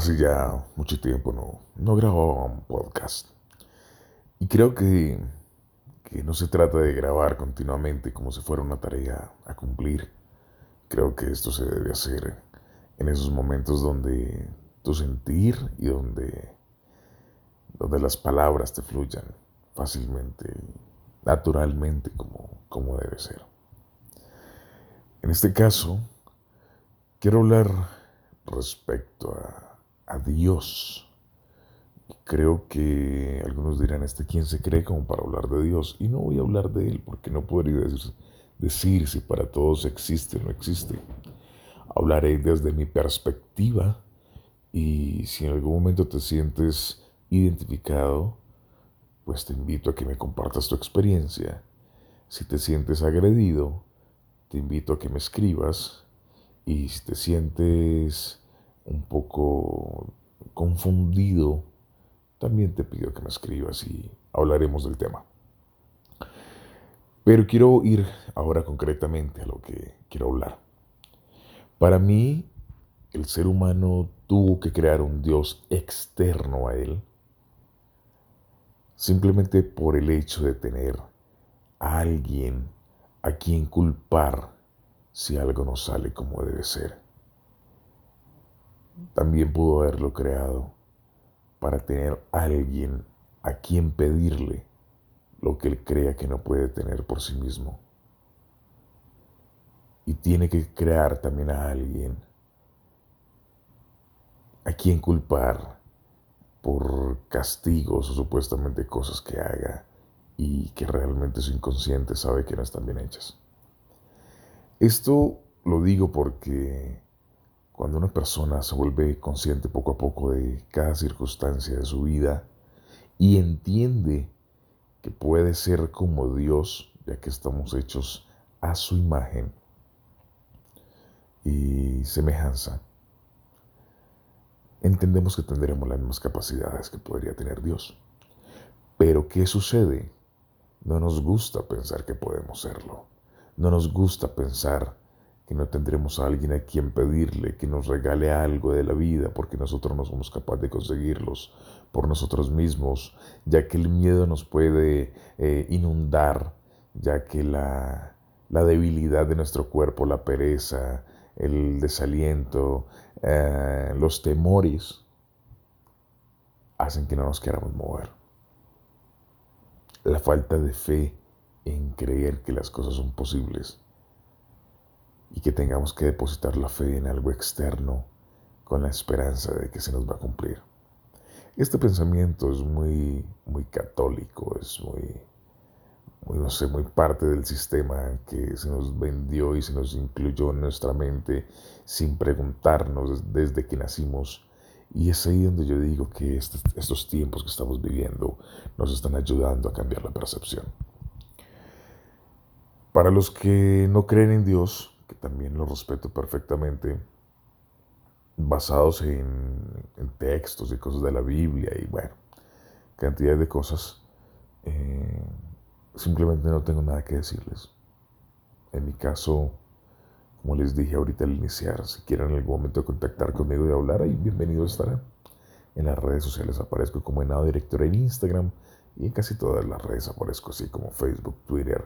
hace ya mucho tiempo no, no grababa un podcast. Y creo que, que no se trata de grabar continuamente como si fuera una tarea a cumplir. Creo que esto se debe hacer en esos momentos donde tu sentir y donde, donde las palabras te fluyan fácilmente, naturalmente como, como debe ser. En este caso, quiero hablar respecto a a Dios. Creo que algunos dirán, ¿este quién se cree como para hablar de Dios? Y no voy a hablar de Él porque no podría decir, decir si para todos existe o no existe. Hablaré desde mi perspectiva y si en algún momento te sientes identificado, pues te invito a que me compartas tu experiencia. Si te sientes agredido, te invito a que me escribas. Y si te sientes un poco confundido, también te pido que me escribas y hablaremos del tema. Pero quiero ir ahora concretamente a lo que quiero hablar. Para mí, el ser humano tuvo que crear un Dios externo a él, simplemente por el hecho de tener a alguien a quien culpar si algo no sale como debe ser también pudo haberlo creado para tener a alguien a quien pedirle lo que él crea que no puede tener por sí mismo. Y tiene que crear también a alguien a quien culpar por castigos o supuestamente cosas que haga y que realmente su inconsciente sabe que no están bien hechas. Esto lo digo porque cuando una persona se vuelve consciente poco a poco de cada circunstancia de su vida y entiende que puede ser como Dios, ya que estamos hechos a su imagen y semejanza, entendemos que tendremos las mismas capacidades que podría tener Dios. Pero ¿qué sucede? No nos gusta pensar que podemos serlo. No nos gusta pensar que no tendremos a alguien a quien pedirle que nos regale algo de la vida porque nosotros no somos capaces de conseguirlos por nosotros mismos, ya que el miedo nos puede eh, inundar, ya que la, debilidad de nuestro cuerpo, la pereza, el desaliento, eh, los temores, hacen que no nos queramos mover. La falta de fe en creer que las cosas son posibles y que tengamos que depositar la fe en algo externo con la esperanza de que se nos va a cumplir. Este pensamiento es muy, muy católico, es muy, muy, no sé, muy parte del sistema que se nos vendió y se nos incluyó en nuestra mente sin preguntarnos desde que nacimos. Y es ahí donde yo digo que estos, estos tiempos que estamos viviendo nos están ayudando a cambiar la percepción. Para los que no creen en Dios, que también lo respeto perfectamente, basados en, textos y cosas de la Biblia y bueno, cantidad de cosas, eh, simplemente no tengo nada que decirles. En mi caso, como les dije ahorita al iniciar, si quieren en algún momento contactar conmigo y hablar, ahí bienvenidos estarán. En las redes sociales aparezco como Enado Director en Instagram y en casi todas las redes aparezco así como Facebook, Twitter,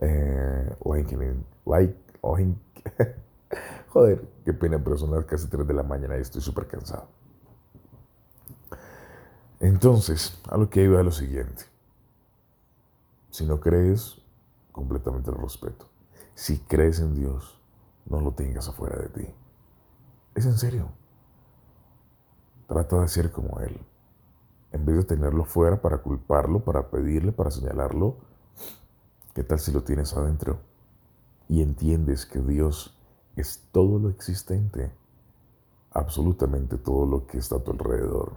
eh, LinkedIn, like, Joder, qué pena, pero son las casi 3 de la mañana y estoy súper cansado. Entonces, a lo que iba a lo siguiente. Si no crees, completamente lo respeto. Si crees en Dios, no lo tengas afuera de ti. Es en serio. Trata de ser como Él. En vez de tenerlo fuera para culparlo, para pedirle, para señalarlo, ¿qué tal si lo tienes adentro? Y entiendes que Dios es todo lo existente, absolutamente todo lo que está a tu alrededor.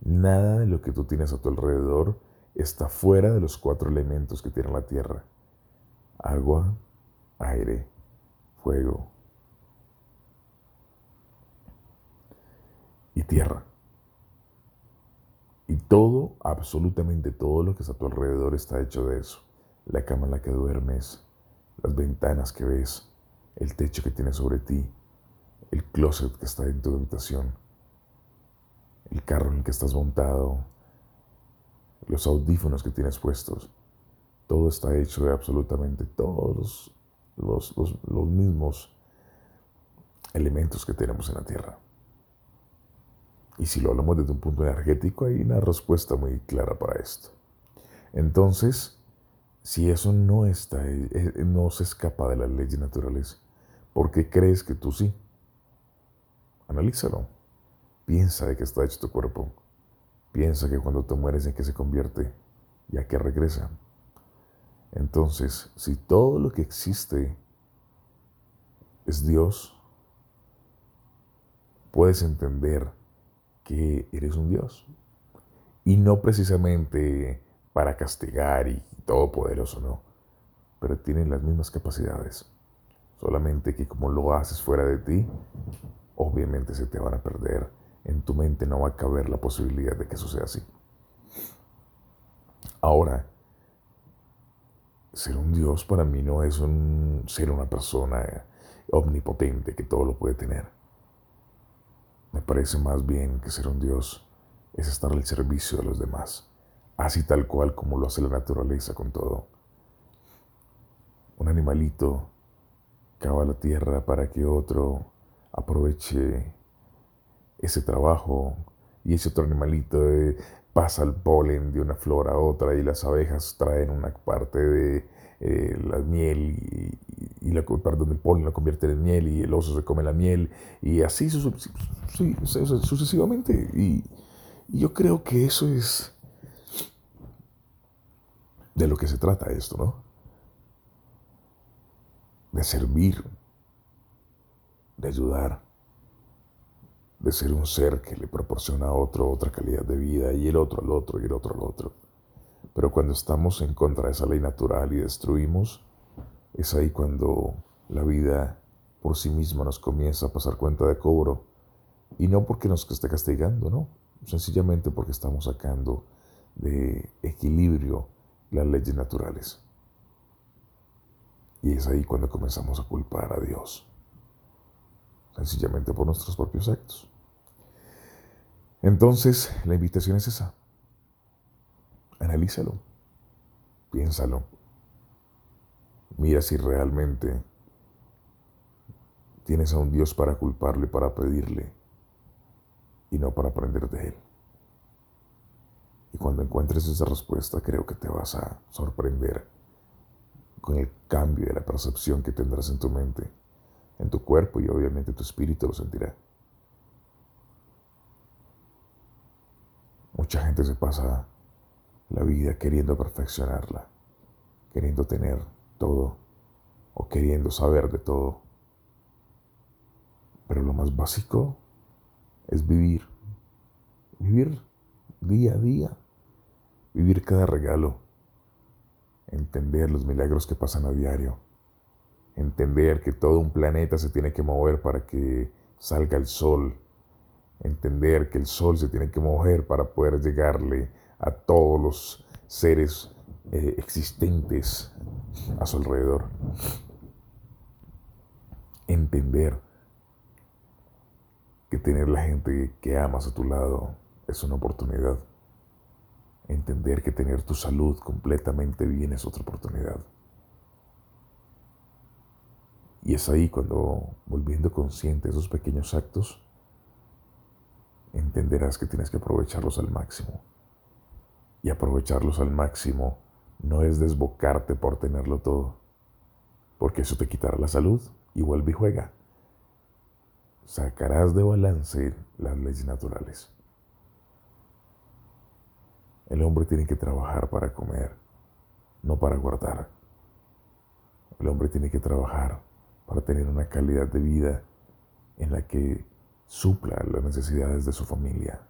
Nada de lo que tú tienes a tu alrededor está fuera de los cuatro elementos que tiene la tierra. Agua, aire, fuego y tierra. Y todo, absolutamente todo lo que está a tu alrededor está hecho de eso. La cama en la que duermes, las ventanas que ves, el techo que tienes sobre ti, el closet que está en tu habitación, el carro en el que estás montado, los audífonos que tienes puestos, todo está hecho de absolutamente todos los, los mismos elementos que tenemos en la Tierra. Y si lo hablamos desde un punto energético, hay una respuesta muy clara para esto. Entonces, si eso no está, eh, eh, no se escapa de las leyes naturales, ¿por qué crees que tú sí? Analízalo. Piensa de qué está hecho tu cuerpo. Piensa que cuando te mueres en qué se convierte y a qué regresa. Entonces, si todo lo que existe es Dios, puedes entender que eres un Dios. Y no precisamente para castigar y todopoderoso, no. Pero tienen las mismas capacidades. Solamente que como lo haces fuera de ti, obviamente se te van a perder. En tu mente no va a caber la posibilidad de que eso sea así. Ahora, ser un Dios para mí no es un, ser una persona omnipotente que todo lo puede tener. Me parece más bien que ser un Dios es estar al servicio de los demás, así tal cual como lo hace la naturaleza con todo. Un animalito cava la tierra para que otro aproveche ese trabajo y ese otro animalito eh, pasa el polen de una flor a otra y las abejas traen una parte de eh, la miel y, y la, perdón, el polen lo convierte en miel y el oso se come la miel y así sucesivamente. Y yo creo que eso es de lo que se trata esto, ¿no? De servir, de ayudar, de ser un ser que le proporciona a otro otra calidad de vida y el otro al otro y el otro al otro. Pero cuando estamos en contra de esa ley natural y destruimos, es ahí cuando la vida por sí misma nos comienza a pasar cuenta de cobro. Y no porque nos esté castigando, no. Sencillamente porque estamos sacando de equilibrio las leyes naturales. Y es ahí cuando comenzamos a culpar a Dios. Sencillamente por nuestros propios actos. Entonces, la invitación es esa. Analízalo. Piénsalo. Mira si realmente tienes a un Dios para culparle, para pedirle, y no para aprender de Él. Y cuando encuentres esa respuesta, creo que te vas a sorprender con el cambio de la percepción que tendrás en tu mente, en tu cuerpo y obviamente tu espíritu lo sentirá. Mucha gente se pasa la vida queriendo perfeccionarla, queriendo tener todo o queriendo saber de todo. Pero lo más básico es vivir, vivir día a día, vivir cada regalo, entender los milagros que pasan a diario, entender que todo un planeta se tiene que mover para que salga el sol, entender que el sol se tiene que mover para poder llegarle a todos los seres eh, existentes a su alrededor. Entender que tener la gente que amas a tu lado es una oportunidad. Entender que tener tu salud completamente bien es otra oportunidad. Y es ahí cuando, volviendo consciente de esos pequeños actos, entenderás que tienes que aprovecharlos al máximo. Y aprovecharlos al máximo no es desbocarte por tenerlo todo, porque eso te quitará la salud y vuelve y juega. Sacarás de balance las leyes naturales. El hombre tiene que trabajar para comer, no para guardar. El hombre tiene que trabajar para tener una calidad de vida en la que supla las necesidades de su familia,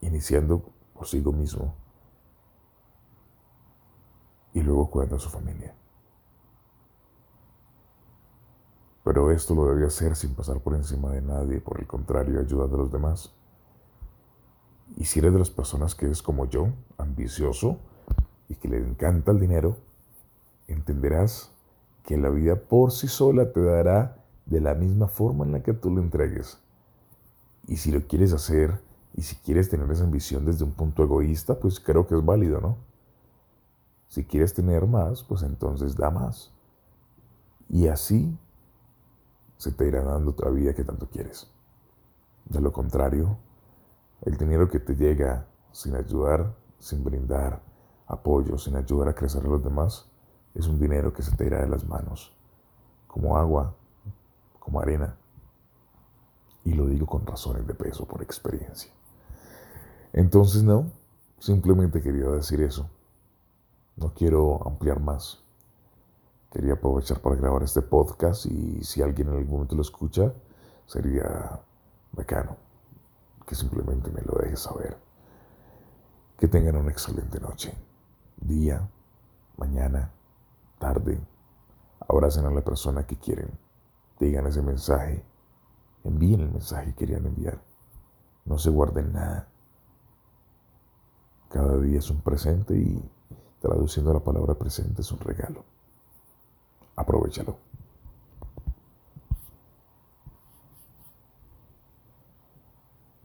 iniciando por sí mismo y luego cuidando a su familia. Pero esto lo debe hacer sin pasar por encima de nadie, por el contrario, ayudando a los demás. Y si eres de las personas que es como yo, ambicioso y que le encanta el dinero, entenderás que la vida por sí sola te dará de la misma forma en la que tú lo entregues. y si lo quieres hacer y si quieres tener esa ambición desde un punto egoísta, pues creo que es válido, ¿no? Si quieres tener más, pues entonces da más. Y así se te irá dando otra vida que tanto quieres. De lo contrario, el dinero que te llega sin ayudar, sin brindar apoyo, sin ayudar a crecer a los demás, es un dinero que se te irá de las manos, como agua, como arena. Y lo digo con razones de peso por experiencia. Entonces no, simplemente quería decir eso. No quiero ampliar más. Quería aprovechar para grabar este podcast y si alguien en algún momento lo escucha, sería bacano que simplemente me lo deje saber. Que tengan una excelente noche, día, mañana, tarde. Abracen a la persona que quieren. Digan ese mensaje. Envíen el mensaje que querían enviar. No se guarden nada. Cada día es un presente y traduciendo la palabra presente es un regalo. Aprovechalo.